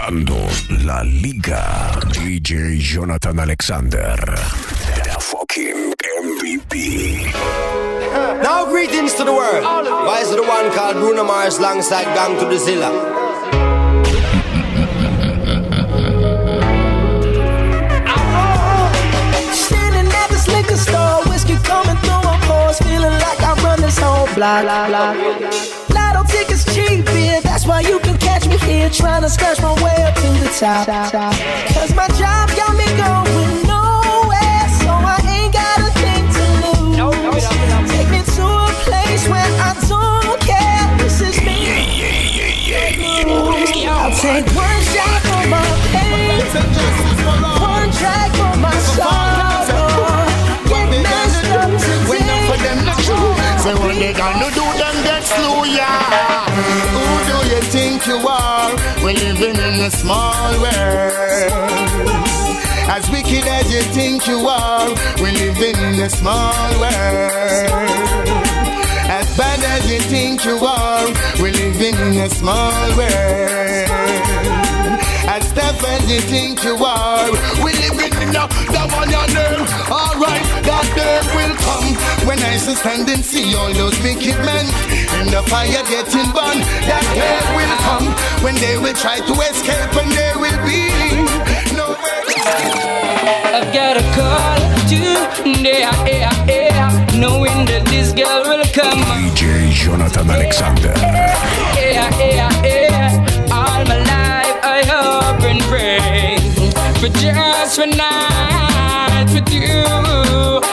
Comenzando la liga. DJ Jonathan Alexander. The fucking MVP. Now greetings to the world. Vice of the one called Bruno Mars alongside Gang to the Zilla. Standing at this liquor store, whiskey coming through my pores, feeling like I run this whole block. Lotto tickets cheap, yeah, that's why you can catch me here, trying to scratch my way up to the top. Cause my job got me going nowhere, so I ain't got a thing to lose. Take me to a place where I don't care. This is me. I'll take one shot for my pain, one drag for my sorrow. Say what they gonna do, them get slow, yeah. Who do you think you are? We're living in a small world. As wicked as you think you are, we're living in a small world. As bad as you think you are, we're living in a small world. As tough as you think you are, we living in a the one you know. Alright, that day will come when I shall stand and see all those wicked men in the fire getting burned. That day will come when they will try to escape and there will be nowhere. I've got a call today, yeah, yeah, knowing that this girl will come. DJ Jonathan Alexander. Yeah, yeah, yeah. Just one night with you,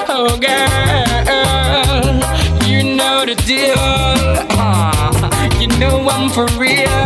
oh girl. You know the deal. Ah, you know I'm for real.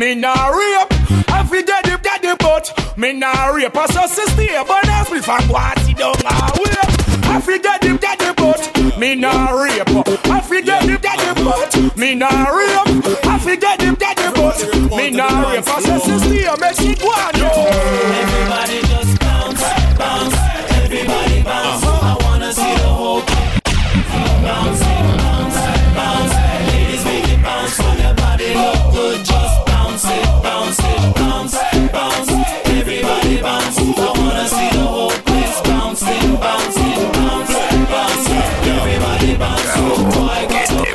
Me nah rape. I Africa, you get the boat. Me nah rape. I saw sister, but now we find what he don't know. Africa, you get the boat. Me nah rape. I Africa, you get the boat. Me nah rape.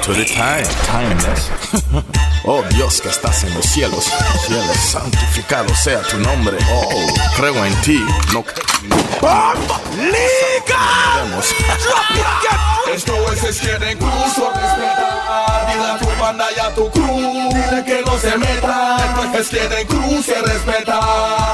The time, timeless. Oh Dios que estás en los cielos, cielos, santificado sea tu nombre. Oh, creo en ti, no creo Vemos. Esto es Izquierda Cruz, respetar. Dile a tu banda y a tu cruz, dile que no se metan. Izquierda Cruz, se respeta.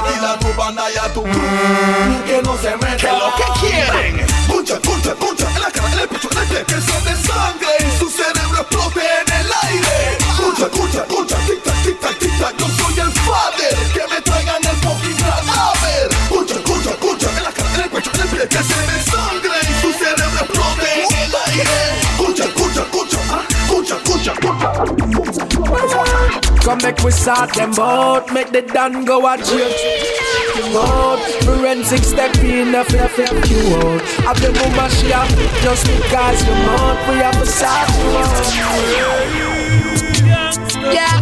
Dile a tu banda y a tu cruz, que no se metan. ¿Qué lo que quieren? Pucha, pucha, pucha, en la cara, en el pecho, en el pie, que son de sangre y su cerebro explote en el aire. Pucha, pucha, pucha, tic tac, tic tac, tic tac, yo soy el father, que que se me sangre y su cerebro explote en el aire. Pucha, pucha, pucha, ah, pucha, pucha, pucha. Come make we start them out, make the done go a jail. You out, forensic step in, a flip flip you out. Have the woman she up, just because you're out, we have to start you out. Yeah,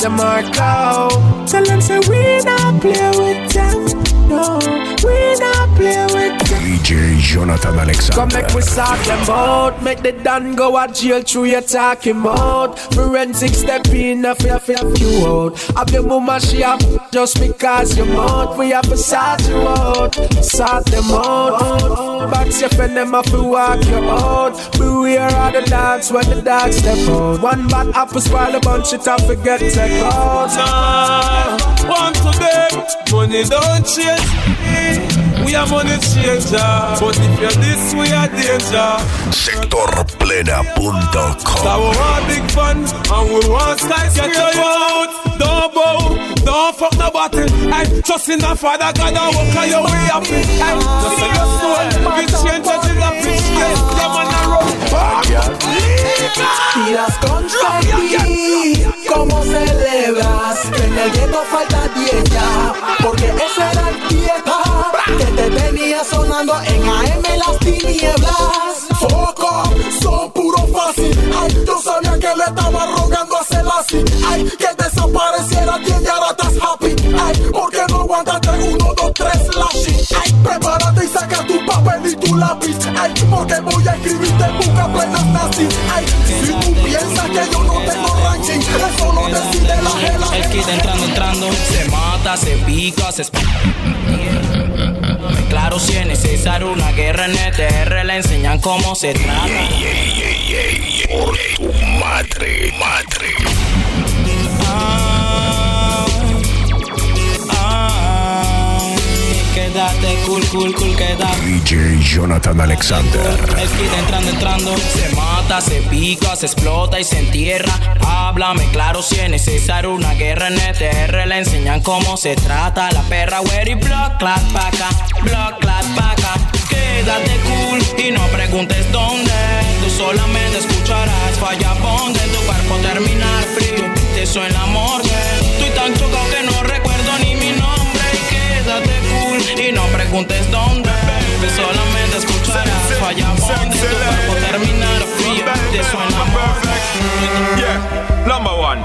the Marco. Tell them say we not play with them, no, we not play with them. DJ Jonathan Alexander. Come Alexander. make we start them out Make the done go a jail through your talking mouth Forensic step in a flip flip you out Have your mama she up Just because you out We have to sort you out Sort them out Box your friend them have to walk you out Beware of the dogs when the dogs step out One bad apple spoil a bunch it and forget take out Nah, want to beg, money don't change me. We are money changer, but if you're this, we are danger. Sectorplena.com. So we want big fun and we want skyscraper out. Don't bow, don't fuck nobody. I trust in the Father God and walk on your way up. I just say your soul, we change the geography. Yeah, man, esa era el que te tenía sonando en AM las tinieblas. Foco, son puro fácil. Ay, yo sabía que le estaba rogando a Selassie. Ay, que desapareciera quien ya ahora estás happy. Ay, porque no aguantaste uno, dos, tres lashes. Ay, prepárate y saca tu papel y tu lápiz. Ay, porque voy a escribirte en busca plenas nazi. Ay, si tú piensas que yo no tengo eso lo decide la jela. El kid entrando, entrando, se mata, se pica, se Claro, si es necesario una guerra en ETR, le enseñan cómo se trata. Por tu madre, madre. Ay, quédate cool, cool, cool, quédate. DJ Jonathan Alexander. El entrando, entrando, se mata, se pica, se explota y se entierra. Háblame claro si es necesario una guerra en ETR. Le enseñan cómo se trata la perra, y block, clap, paca, block, clap, paca. Quédate cool y no preguntes dónde. Tú solamente escucharás falla bonde. Tu cuerpo terminar frío, te suena. Estoy tan chocado que no recuerdo ni mi nombre. Quédate cool y no preguntes dónde. Tú solamente escucharás falla bonde. Tu cuerpo terminar frío, te suena la morgue. Yeah, number one.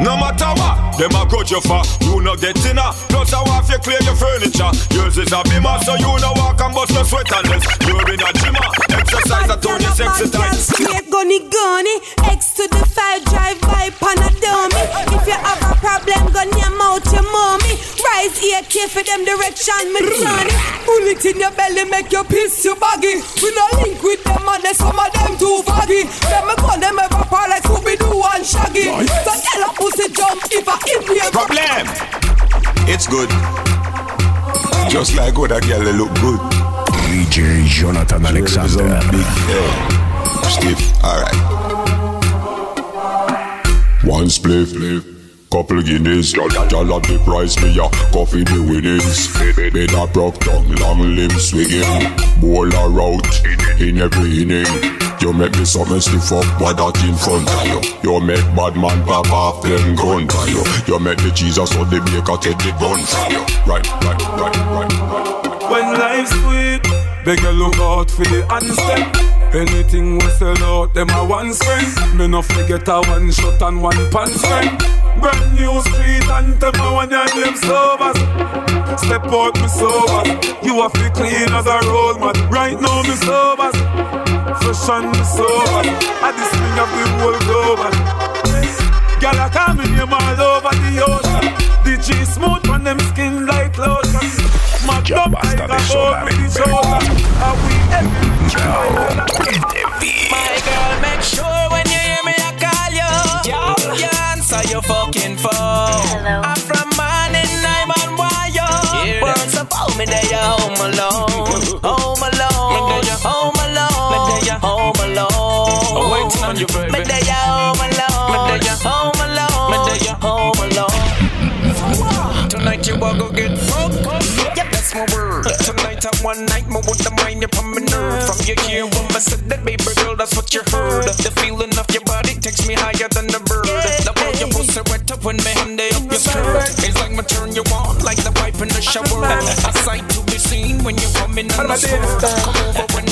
No matter what, them a grudge you for. You no get dinner, plus I want you clear your furniture. Yours is a bimmer, so you no walk and bust no sweat unless you're in a gymmer. Uh, exercise, I told you sexy time. Straight gunny gunny, X to the five drive by pan a dummy. If you have a problem, gun your mouth, your mommy. Rise here, care for them direction, me Johnny. Bullet in your belly, make your piss your baggy. We no link with them and they some of them too foggy. Them me call them ever part like Scooby Doo and Shaggy. So tell a pussy jump if I if you Problem. It's good. Just like what a girl they look good. DJ Jonathan Alexander. Big head. Stiff. Alright. One spliff. Couple guineas, y'all the price, me a coffee the winnings. Bed a broke tongue, long limb swinging. Bowl a route in every inning. You make me something stiff up, what that in front of you. You make bad man pop off them gun for you. You make the Jesus or the baker take the gun from you. Right, right, right, right, right. When life's sweet, beg you look out for the handstand. Anything we sell out, them a one spring. Me no forget a one shot and one pan spring. Brand new street and them a one your name sober. Step out me sober. You a fi clean as a road man. Right now me sober. Fresh and me sober. At the swing of the whole global. Gyal a call me name all over the ocean. The G smooth on them skin like lotion. My dog like a boat with the shoulder. Are we every My girl, make sure when you hear me, I call you. You answer your fucking phone. Hello. I'm from morning, I'm on wire. Words of home, me there, you home alone. Home alone. Home alone. Home alone. Waiting on you, baby. Me there, you home alone. Me there, you home alone. Me there, you home alone. You will go get fucked. Yeah, that's my word. Tonight I one night, more with the mind upon my nerve. From your ear, when I said that, baby girl, that's what you heard. The feeling of your body takes me higher than the bird. The way your pussy wet up when me hand up your skirt. It's like my turn you on, like the pipe in the shower. A sight to be seen when you come in on the spur. Come over when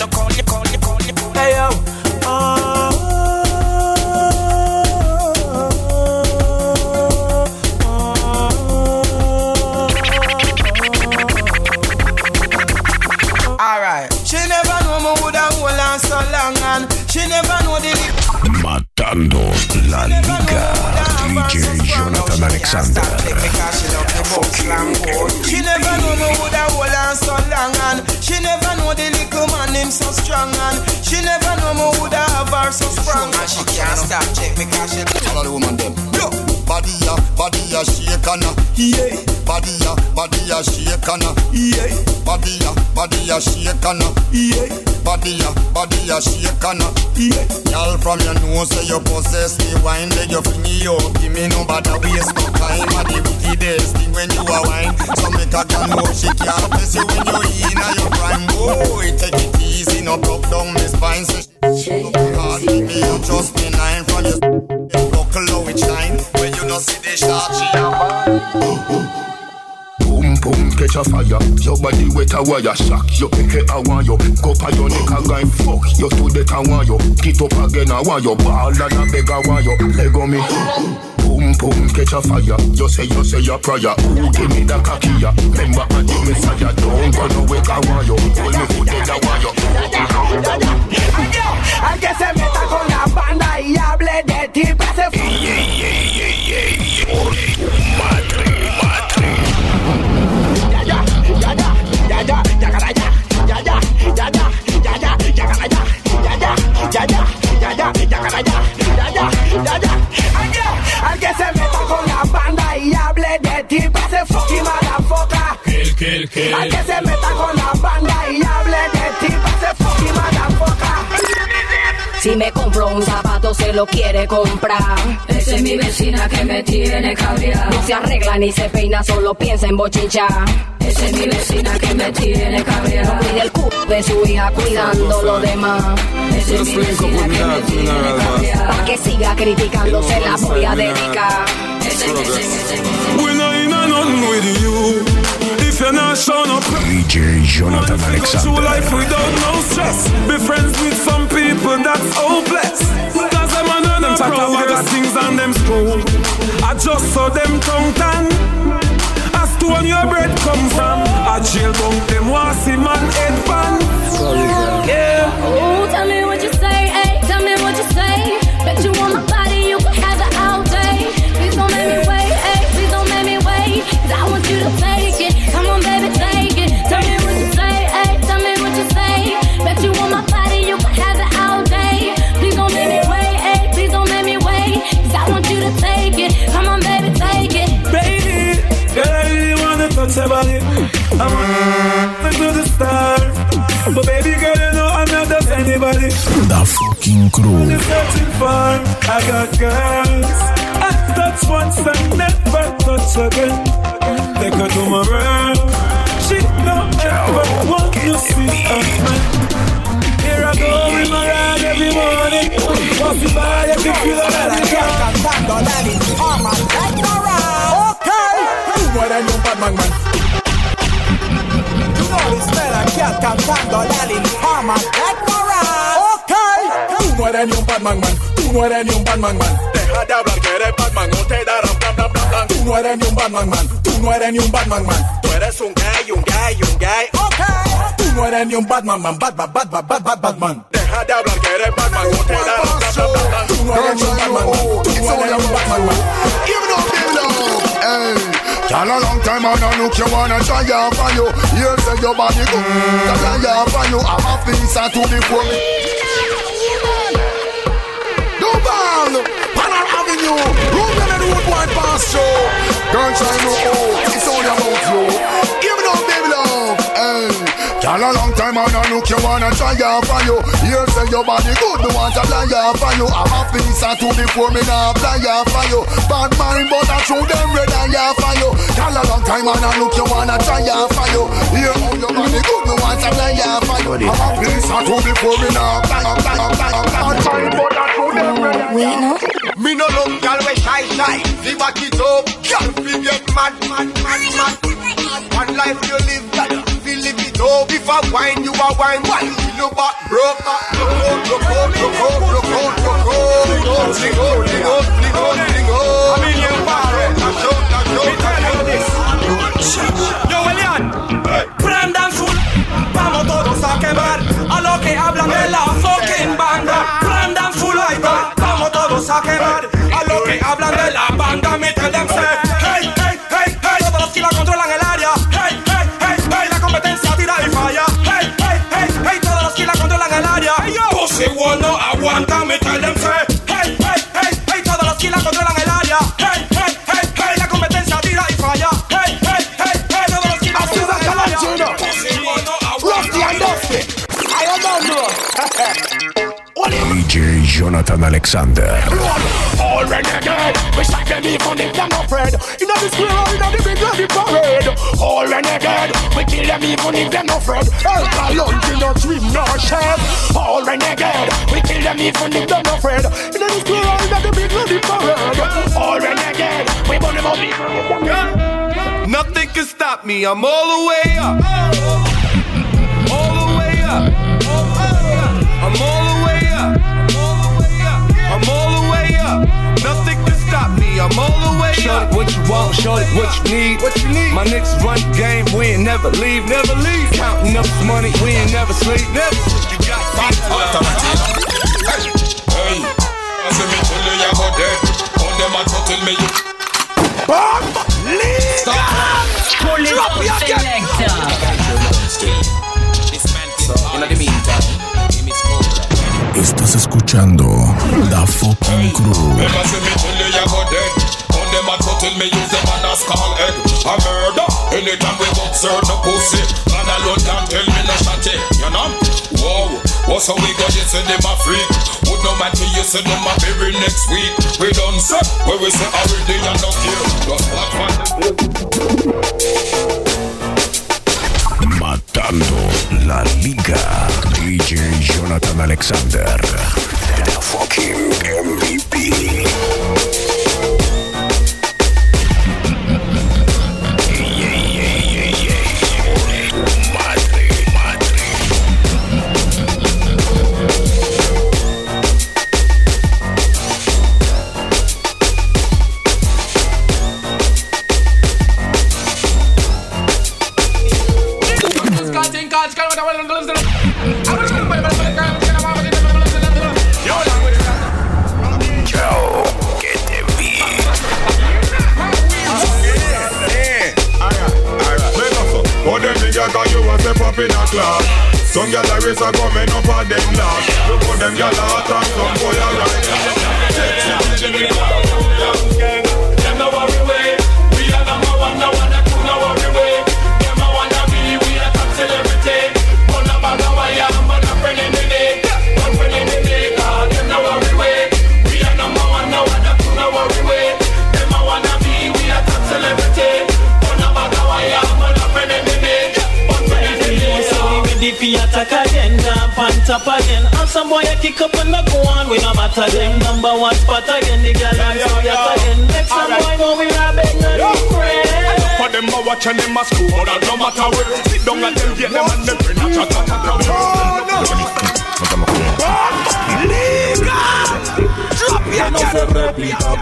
Matando la liga. DJ Jonathan Alexander. She never know me woulda hold on so long and she never him so strong and she never know me woulda have her so strong and she can't stop check me cause she All the woman them. Look, body ya, body ya shake and yeah. Body ya, body ya shake and yeah. Body ya, body ya shake and yeah. Body ya, body ya shake and yeah. Girl from your nose say you possess the wine, let your finger up. Give me no bother waste no time. And the wickedest thing when you a wine, so make a girl know she can't miss you when you in your prime. Boy, take it easy, no broke down my spine. So she hard with me, you just me nine from your buckle how it shine. When you don't see the shot, she a. Boom boom catch a fire. Your body wet a wire Shock you. Pick it a want you Go pa your neck a guy Fuck you to the a want you Get up again a want you Ball and a beg a want you Leg on me Boom boom catch a fire You say you say your prayer Who give me the cocky ya Remember I the messiah Don't go no way a want you Hold me foot dead you Al que se meta con la banda y hable de ti, pase Al que se meta con la banda y hable de ti, pase fucking motherfucker. Al que se meta con la banda y hable Si me compro un zapato se lo quiere comprar. Esa es mi vecina que me tiene cabreada. No se arregla ni se peina, solo piensa en bochinchar. Esa es mi vecina que me tiene cabreada. No cuida el culo de su hija cuidando lo demás. Esa es mi vecina que me tiene cabreada. Pa' que siga criticando se la voy a dedicar. If you're not showing up, DJ Jonathan Alexander. life without no stress. Be friends with people that's hopeless. Cause them and them talk about things and them school. I just saw them tongue tan. As to when your bread come from. I jail bunk them want see man head pan. Yeah. Oh, tell me what you your body. I wanna to the stars. But baby girl, you know I'm not just anybody. The fucking crew. I'm searching for. I got girls. I touch once and never touch again. Take her to my room. Cantando la linfama moral Okay. Tú no eres ni un bad man man. Tú no eres ni un bad man Deja de hablar que eres bad man. O te darán blam blam blam blam Tú no eres ni un bad man man. Tú no eres ni un bad man man. Tú eres un gay, un gay, un gay Okay. Tú no eres ni un bad man man. Bad bad bad bad bad bad bad man. Deja de hablar que eres bad man. O te darán blam blam blam blam Tú no eres ni un bad man Tú no eres ni un bad man man. Give it up, give it up. Hey. Y'all a long time I look you wanna try out for you. You say your body good. Try out for you. I'm a piece to the phone. Duval, Panel Avenue, Ruben and Road One Pass Show. Don't try no oh, it's only about you. Give it up. Y'all a long time I look you wanna try out for you. You say your body good, me want to fly out for you. I'm a piece to the phone, me nah fly out for you. Bad mind, but I throw them red eye out for you. Y'all a long time I look you wanna try out for you. You how your body good, me want to fly out for you. I'm a to the phone, me nah fly out for you. Bad mind, but I throw them red eye. Wait, no. Me no love gal we shy shy. See back it up, gal fi get mad mad mad mad. One life you live, gal fi live it. If I wine, you a wine. Why you feel your back broke? Broke out, out. I'm in your power. Dash out, dash out, dash out. Yo, Elian, prendan full, vamos todos a quemar a lo que hablan de la She won't aguanta, me tell them say Hey, hey, hey, hey, todos los kilas controlan el área. Hey, hey, hey, hey, la competencia tira y falla. Hey, hey, hey, hey, todos los kilas controlan el área. Así da I don't know DJ Jonathan Alexander. All renegade, we strike them even if they're not afraid. In the square or in the big bloody parade. All renegade, we kill them even if they're not afraid. Hell, lunge, no dream, no shed. All renegade, we kill them even if they're not afraid. In the square or in the big bloody parade. All renegade, we burn them not afraid. Nothing can stop me. I'm all the way up. All the way up. I'm all the way up. What you want? Shorty, what you need? What you need? My niggas run the game. We ain't never leave. Never leave. Counting up this money. We ain't never sleep. Never. You got Hey, I say me tell you you go dead. On them a tell me you. Pull it up, selector. Estás escuchando The Fucking Crew. Them a say me tell you you go dead. On them a tell me use them and a skull egg. A murder. Anytime we book serve no pussy. Man alone can tell me no shotty. Eh. You know? Whoa. What's how we got you say them a freak? Would no matter you say them a bury next week. We done say where we say already and no care. Just watch for Matando la liga. DJ Jonathan Alexander. The fucking MVP. Class Some gyal a race a coming up at them last Look how them gyal a hot and some boy a right For attack again, jump on top again. And some boy a kick up and not go on, we no matter them. Number one spot again, the girl and so yet again. Next some boy know we not beg no friend. For them a watch and them a school But that no matter where Sit down and them get them and them friend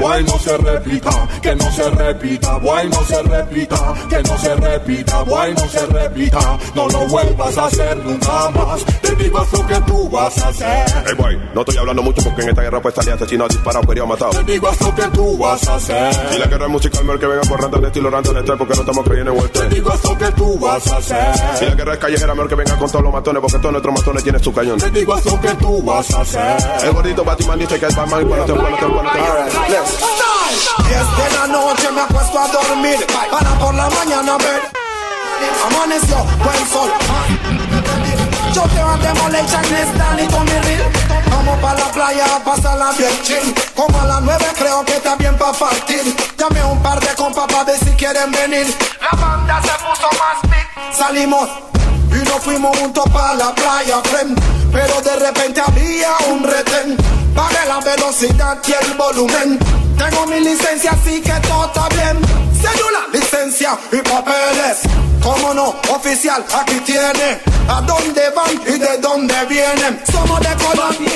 boy, no se repita. Que no se repita, boy, no se repita. Que no se repita, boy, no se repita. No lo vuelvas a hacer nunca más. Te digo lo que tú vas a hacer. Hey boy, no estoy hablando mucho porque en esta guerra pues salía asesinado, disparado, querido, matado. Te digo lo que tú vas a hacer. Y la guerra es musical, mejor que venga por ranta de estilo ranta de este porque no estamos creyendo en Te western. digo lo que tú vas a hacer. Y la guerra es callejera, mejor que venga con todos los matones porque todos nuestros matones tienen su cañón. Te digo lo que tú vas a hacer. El gordito Batman dice que es Batman cuando te cuando te cuando te Diez de la noche me acuesto a dormir. Para por la mañana ver. Amaneció buen sol. Yo te voy a demolition es Danny con mi reel. Vamos pa' la playa a pasarla bien chill. Como a las nueve creo que está bien pa' partir. Llamé a un par de compas pa' ver si quieren venir. La banda se puso más big Salimos y nos fuimos juntos pa' la playa, friend. Pero de repente había un retén. Pagué la velocidad y el volumen. Tengo mi licencia así que todo está bien. Cédula, licencia y papeles. Cómo no, oficial, aquí tiene. ¿A dónde van y de dónde vienen? Somos de Colombia.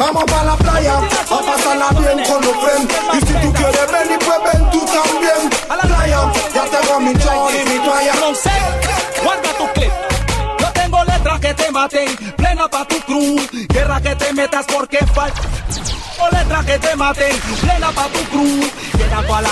Vamos pa' la playa A pasarla bien con los friends. Y si tú quieres venir, pues ven tú también. A la playa, ya tengo mi chor y mi toalla. Guarda tu clip. Que te maten, plena pa' tu cruz. Guerra que te metas porque falta. O letras que te maten, plena pa' tu cruz. Guerra pa' la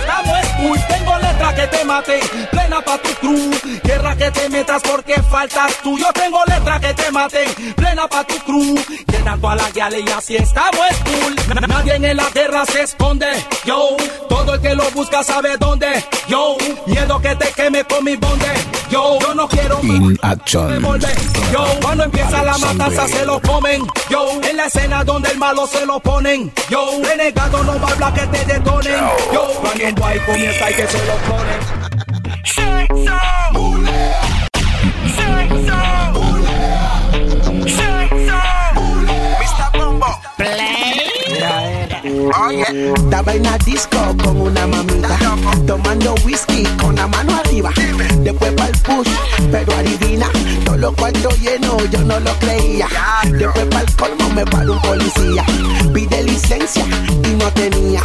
Estamos cool, tengo letras que te maten, plena pa' tu cruz. Guerra que te metas porque faltas tú. Yo tengo letras que te maten, plena pa' tu cruz. Guerra pa' la guiale y así estamos cool. Na- Nadie en la guerra se esconde, yo. Todo el que lo busca sabe dónde, yo. Miedo que te queme con mi bonde, Yo, yo no quiero In action. volver. Yo, cuando empieza la matanza se lo comen. Yo, en la escena donde el malo se lo ponen. Yo, renegado no va a hablar que te detonen. Yo, cuando un guay comienza y que se lo ponen. Oye, estaba en la disco con una mamita, tomando whisky con la mano arriba. Después para el push, pero adivina, todos los cuartos llenos, yo no lo creía. Después para el colmo me paró un policía, pide licencia y no tenía.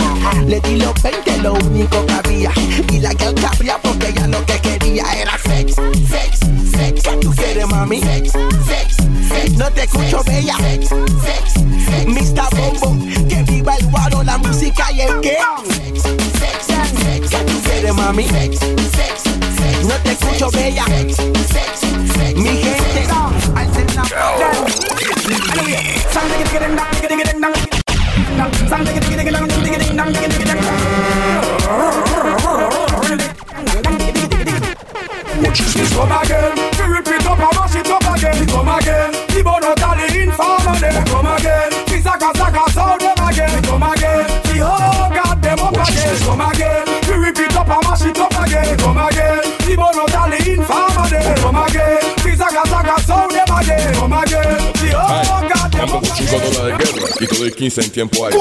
Le di los 20, lo único que había. Y la que cabría porque ella lo que quería era sex, sex, sex. ¿Qué tú quieres, mami? Sex, sex. No te escucho, bella. Mr. Bombo, que viva el guaro, la música y el que. ¿Qué tú quieres, mami? No te escucho, bella. Sex, sex, sex. Mi gente, alcen la It's con chico toda de guerra y todo el 15 en tiempo aire.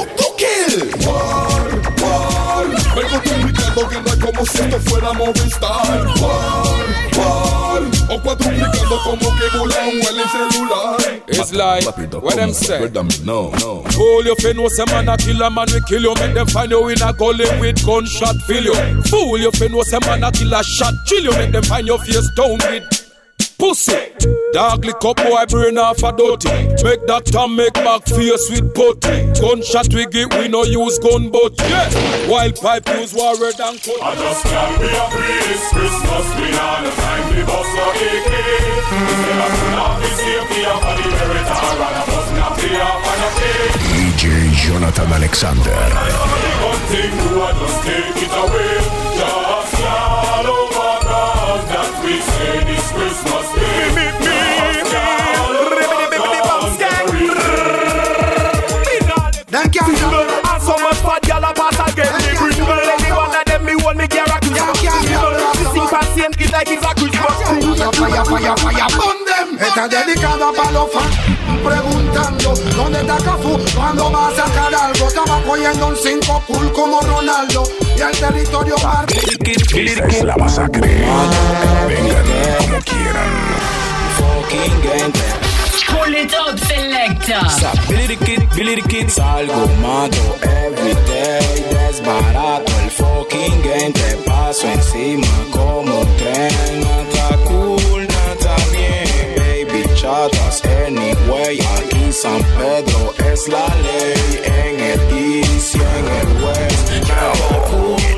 Vengo duplicando guerra como si esto fuera Movistar. War, war. O cuadruplicando como que vola un el celular. It's like, what them say? No, no. Fool you fin know say man a kill a man we kill you Make them find you in a gully with gunshot fill you Fool you fin know say man a kill a shot chill you Make them find your face down with pussy. Dog lick up boy brain off a dirty. Make that time make back face with putty Gunshot we get we no use gun but yeah. Wild pipe use warrior than cut. I just can't be a priest. Christmas been all the time The boss no AK. Instead of turn off the safety Of the inheritance And I must not be off on a cake DJ Jonathan Alexander. One thing do I just take it away Just all over God That we say this Christmas like it's a Christmas tree Fire, fire, fire, fire, pon them. Está dedicada para los fans preguntando dónde está Cafú cuando va a sacar algo. Estaba cogiendo un 5 cool como Ronaldo y el territorio parte. Esta es la masacre. Vengan como quieran. fucking gente. Pull it up, kid. Salgo, mato, everyday, desbarato el fucking gente. Paso encima como tren. Nada cool, nada bien. Baby chatas, anyway. Aquí San Pedro es la ley. En el east y en el west. Cool.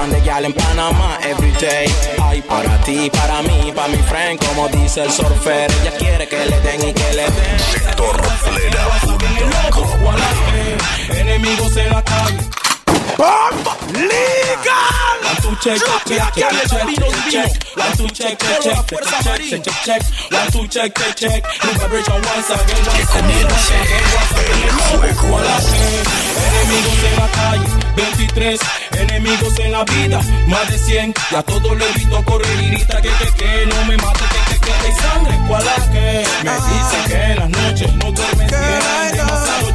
Rantan de gal en Panamá everyday. Hay para ti, para mí, para mi friend, como dice el surfer. Ella quiere que le den y que le den. Sector Enemigos en la calle. Legal. One, two, check, check, check, check, check, check. One, two, check, check, check, check, check, check. One, two, check, check, check. New vibration once again, once again, once again, once again. Hola, eh. Enemigos en la calle, 23 enemigos en la vida, más de 100. Y a todos le grito correr y grita que que que no me mate, que que que hay sangre. ¿Cuál es que? Me dicen que en las noches no duermen bien. Demasiado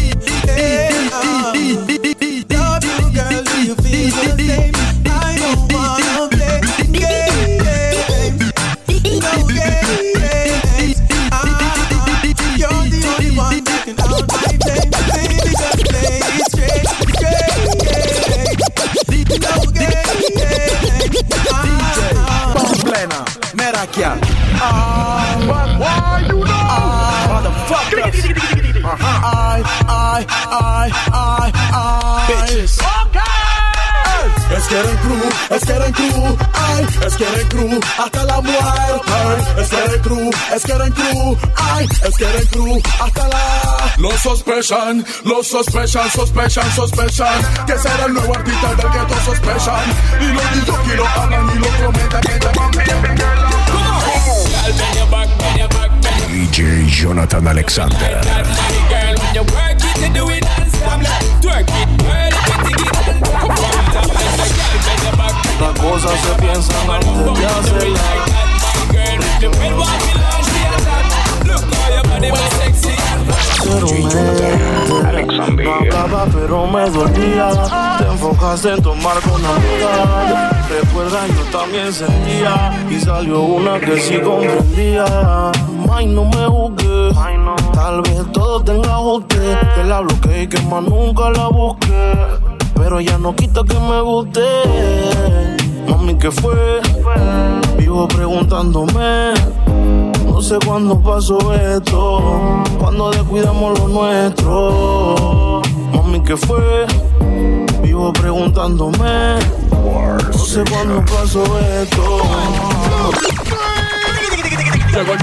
hasta la muerte. Es que eres crew, es que eres crew, ay, es que eres crew hasta la. Lo sospechan, lo sospechan, sospechan, sospechan que será el nuevo artista del que todos sospechan. Y lo digo que lo hablan y lo prometen. DJ Jonathan Alexander. Cosas se piensan antes de hacerlas. No acaba, pero me dolía. Te enfocaste en tomar con amiga. Recuerda, yo también sentía. Y salió una que sí comprendía. Ay, no me juzgué. Tal vez todo tenga ajuste. Que la bloqueé y que más nunca la busqué. Pero ya no quita que me guste. Mami, ¿qué fue? Vivo preguntándome. No sé cuándo pasó esto. Cuando descuidamos lo nuestro. Mami, ¿qué fue? Vivo preguntándome. No sé cuándo pasó esto. Llegó.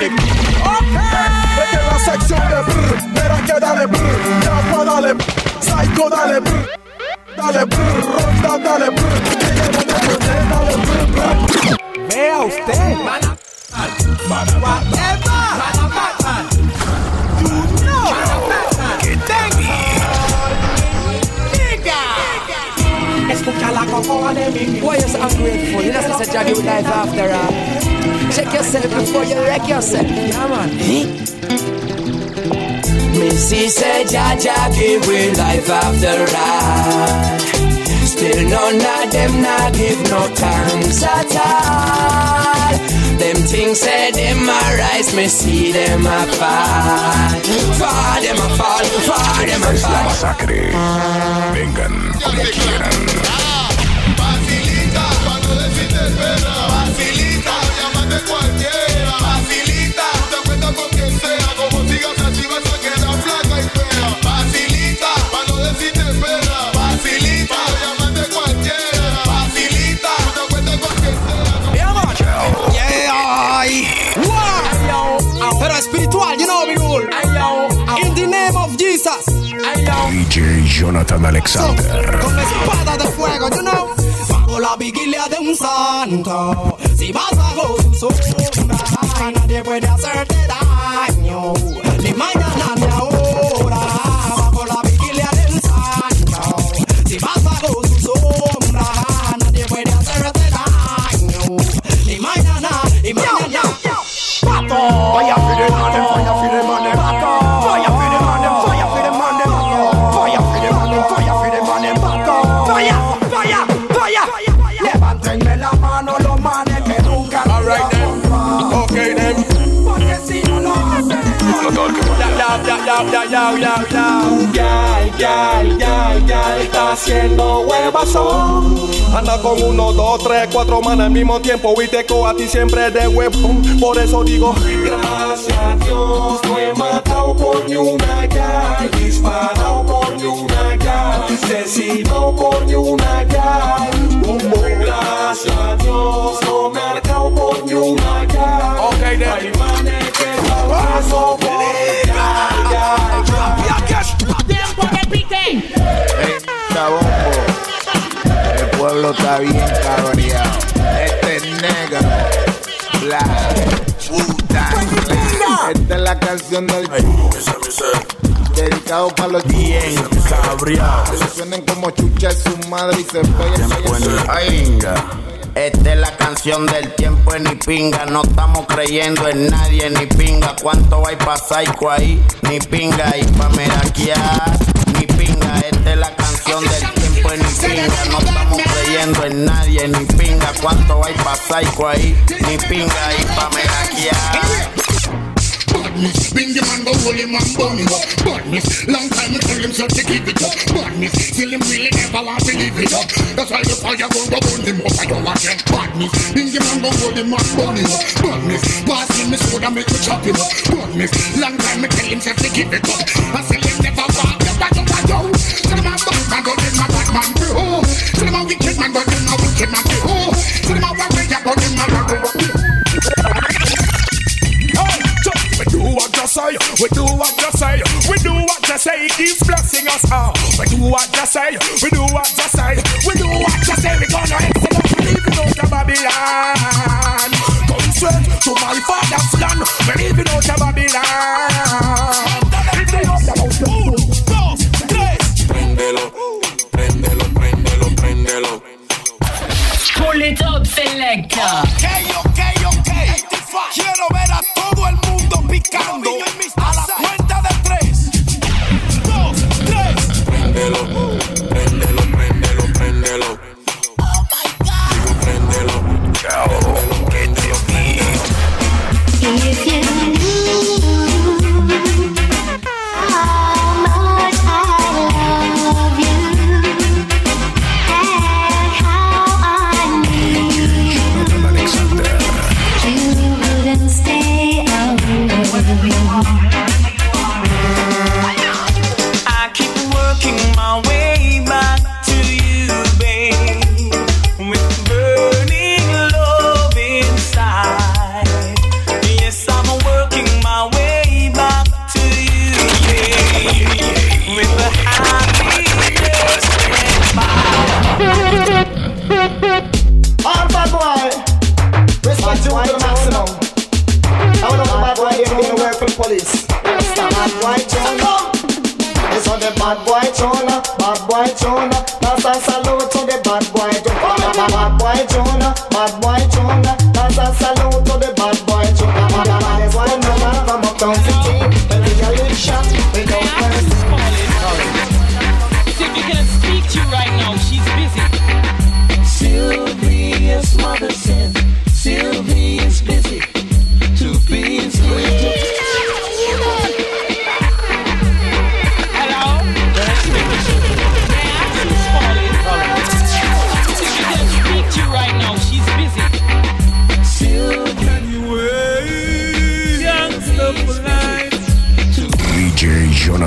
Llegó. Vete a la sección de brr, verás que dale brr, dale brr, psycho dale brr, dale brr, ronda dale brr, dale brr. Vea usted. Escucha la cocoa de mi you so ungrateful? You just said you life after all. Check yourself before you wreck yourself. Yeah, eh? man. Missy said, Jaja give we life after all. Still none of them not give no thanks at all. Them things say them a rise, me see them a fall. Fall them a fall, fall them a Es la fall. masacre. Vengan como quieran. Ah, facilita, cuando deciste espera. Facilita, DJ Jonathan Alexander. Con espada de fuego, you know. Bajo la vigilia de un santo. Si vas bajo su sombra, nadie puede hacerte daño. Ni mañana ni ahora. Yaw, yaw. Gal, gal, gal, gal, está haciendo huevazón. Anda con uno, dos, tres, cuatro manas al mismo tiempo y te a ti siempre de huevón. Por eso digo, gracias a Dios, no he matado por ni una gal, disparado por ni una gal, asesinado por ni una gal. Gracias a Dios, no me Está bien cabreado. Este es negro. Wu-Tang Clan. Esta es la canción del Dedicado para los bien cabreados. Se suenan como chucha de su madre y se pegan. Ay, esta es la canción del tiempo en ni pinga. No estamos creyendo en nadie ni pinga. ¿Cuánto hay pa' psycho ahí? Ni pinga y pa' meraquear. Ni pinga, esta es la canción del tiempo en pinga. No estamos creyendo en nadie ni pinga. ¿Cuánto hay pa' psycho ahí? Ni pinga y pa' meraquear. Badness, bring the man go hold him and burn him up. Badness, long time we tell him so to give it up. Badness, still him really never want to live it up. That's why the fire go go burn him up. I don't want them badness. In the man go hold him up, bunny up. Badness, pass him me soda, make me chop him up. Badness, long time me tell him say to give it up. I say him never walk, you bad, you bad, yo. Tell him I'm bad man, but We do what you say, we do what you say, we do what you say, keeps blessing us all. We do what you say, we do what you say, we do what you say, we gonna excel us, leaving out of Babylon. Come straight to my father's land, we leaving out of Babylon. Ok, ok, ok. Quiero ver a todo el mundo picando. Salute to the bad boy Jonah. Oh, bad boy Jonah, bad boy Jonah. That's a salute to the bad boy Jonah. Bad boy Jonah from uptown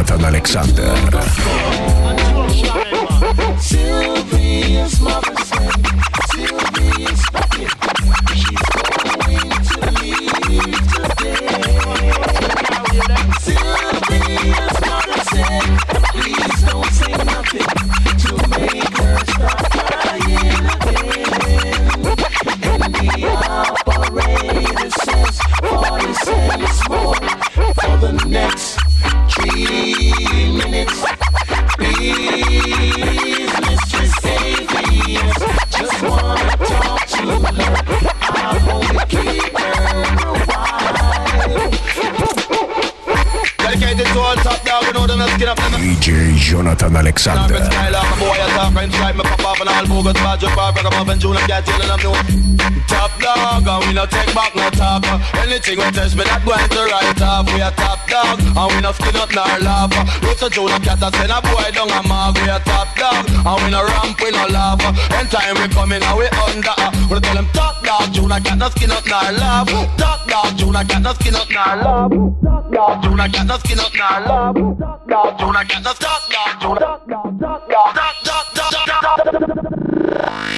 Jonathan Alexander. Them no. Top dog, and we no take back no talk. Anything we test me, not going to write off. We a top dog, and we no skin up nor laugh. Roots a up, cat a send a boy down a mark. We a top dog, and we no ramp, we no laugh. Anytime we come in, and we under. We tell them top dog, a cat no skin up nor laugh. Top dog, a cat no skin up nor laugh. Do not get the stop, stop, stop, stop, stop, stop, stop,